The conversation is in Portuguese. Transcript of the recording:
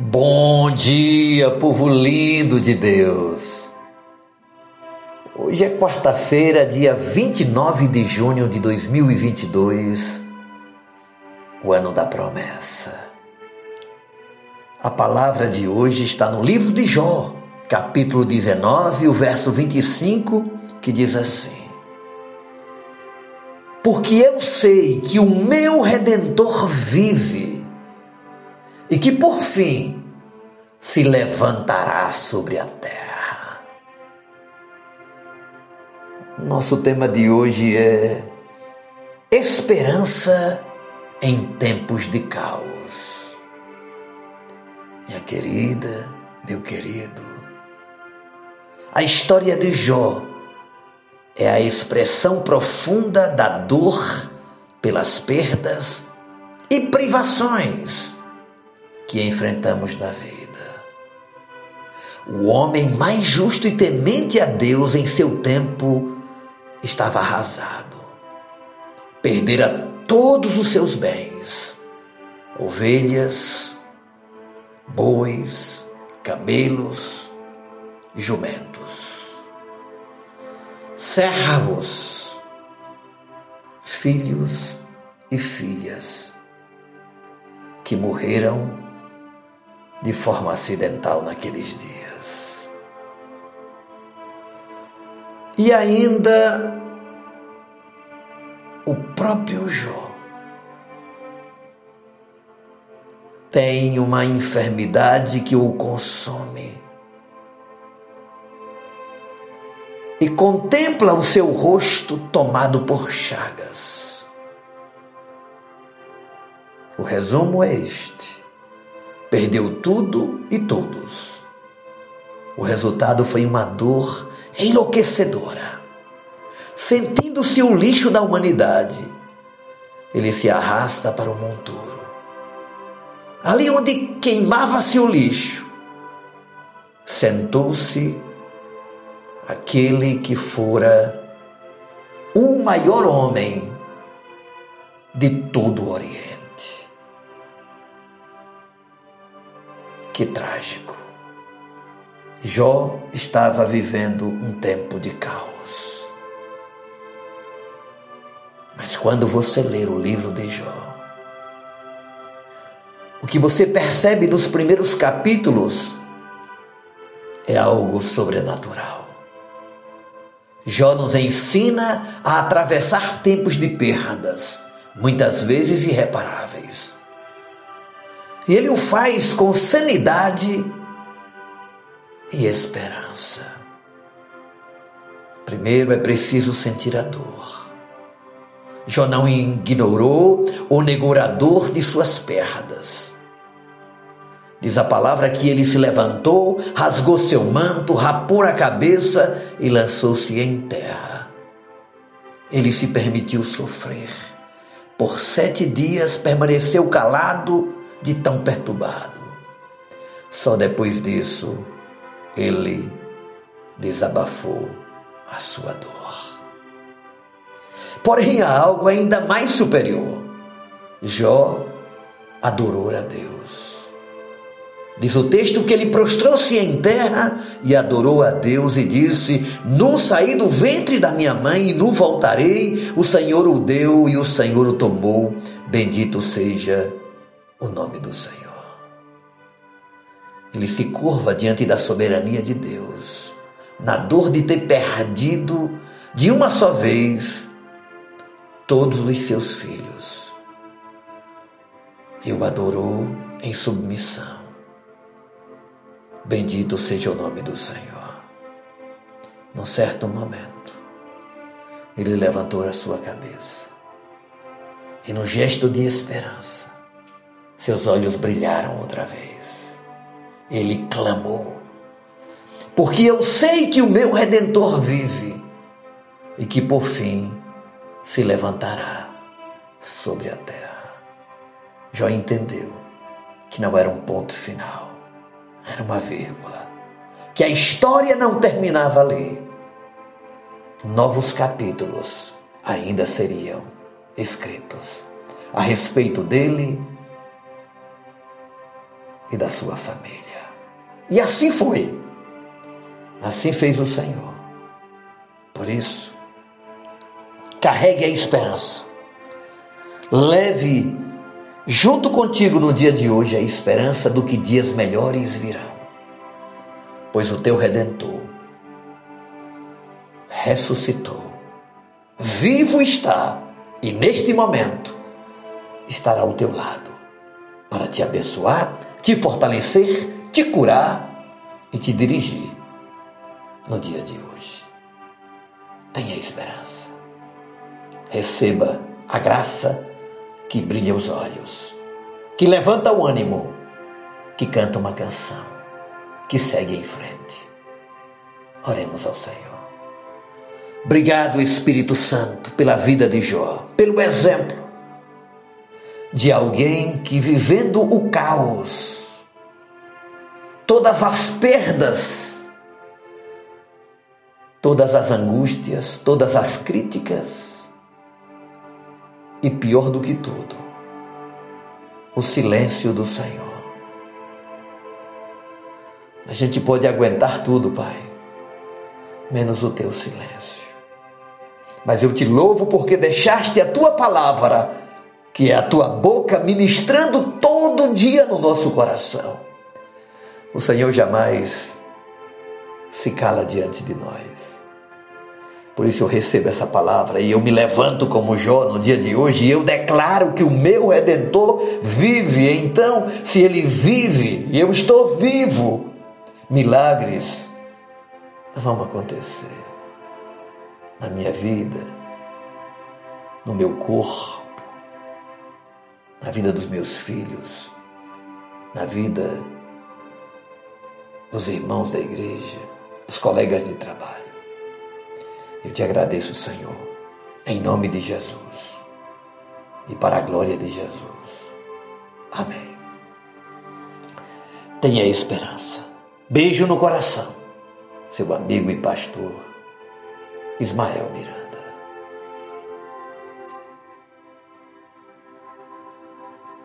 Bom dia, povo lindo de Deus. Hoje é quarta-feira, dia 29 de junho de 2022, o ano da promessa. A palavra de hoje está no livro de Jó, capítulo 19, o verso 25, que diz assim: Porque eu sei que o meu redentor vive e que por fim se levantará sobre a terra. Nosso tema de hoje é esperança em tempos de caos. Minha querida, meu querido, a história de Jó é a expressão profunda da dor pelas perdas e privações que enfrentamos na vida. O homem mais justo e temente a Deus em seu tempo estava arrasado. Perdera todos os seus bens: ovelhas, bois, camelos, jumentos, servos, filhos e filhas que morreram de forma acidental naqueles dias. E ainda o próprio Jó tem uma enfermidade que o consome. E contempla o seu rosto tomado por chagas. O resumo é este Perdeu tudo e todos. O resultado foi uma dor enlouquecedora. Sentindo-se o lixo da humanidade, ele se arrasta para o monturo. Ali onde queimava-se o lixo, sentou-se aquele que fora o maior homem de todo o Oriente. Que trágico. Jó estava vivendo um tempo de caos. Mas quando você ler o livro de Jó, o que você percebe nos primeiros capítulos é algo sobrenatural. Jó nos ensina a atravessar tempos de perdas, muitas vezes irreparáveis. E ele o faz com sanidade e esperança. Primeiro é preciso sentir a dor. Jó não ignorou ou negou a dor de suas perdas. Diz a palavra que ele se levantou, rasgou seu manto, rapou a cabeça e lançou-se em terra. Ele se permitiu sofrer. Por sete dias permaneceu calado de tão perturbado. Só depois disso ele desabafou a sua dor. Porém, há algo ainda mais superior. Jó adorou a Deus. Diz o texto que ele prostrou-se em terra e adorou a Deus e disse: Não saí do ventre da minha mãe e não voltarei. O Senhor o deu e o Senhor o tomou. Bendito seja o nome do Senhor. Ele se curva diante da soberania de Deus, na dor de ter perdido de uma só vez todos os seus filhos. E o adorou em submissão. Bendito seja o nome do Senhor. Num certo momento, ele levantou a sua cabeça e, no gesto de esperança, seus olhos brilharam outra vez. Ele clamou: Porque eu sei que o meu redentor vive e que por fim se levantará sobre a terra. Jó entendeu que não era um ponto final, era uma vírgula, que a história não terminava ali. Novos capítulos ainda seriam escritos a respeito dele e da sua família. E assim foi. Assim fez o Senhor. Por isso, carregue a esperança. Leve junto contigo no dia de hoje a esperança do que dias melhores virão. Pois o teu redentor ressuscitou. Vivo está e neste momento estará ao teu lado para te abençoar, te fortalecer, te curar e te dirigir no dia de hoje. Tenha esperança. Receba a graça que brilha os olhos, que levanta o ânimo, que canta uma canção, que segue em frente. Oremos ao Senhor. Obrigado, Espírito Santo, pela vida de Jó, pelo exemplo de alguém que, vivendo o caos, todas as perdas, todas as angústias, todas as críticas, e pior do que tudo, o silêncio do Senhor. A gente pode aguentar tudo, Pai, menos o teu silêncio. Mas eu te louvo porque deixaste a tua palavra, que é a tua boca, ministrando todo dia no nosso coração. O Senhor jamais se cala diante de nós. Por isso eu recebo essa palavra e eu me levanto como Jó no dia de hoje e eu declaro que o meu redentor vive. Então, se ele vive e eu estou vivo, milagres vão acontecer na minha vida, no meu corpo, na vida dos meus filhos, na vida dos irmãos da igreja, dos colegas de trabalho. Eu te agradeço, Senhor, em nome de Jesus e para a glória de Jesus. Amém. Tenha esperança. Beijo no coração. Seu amigo e pastor Ismael Miranda.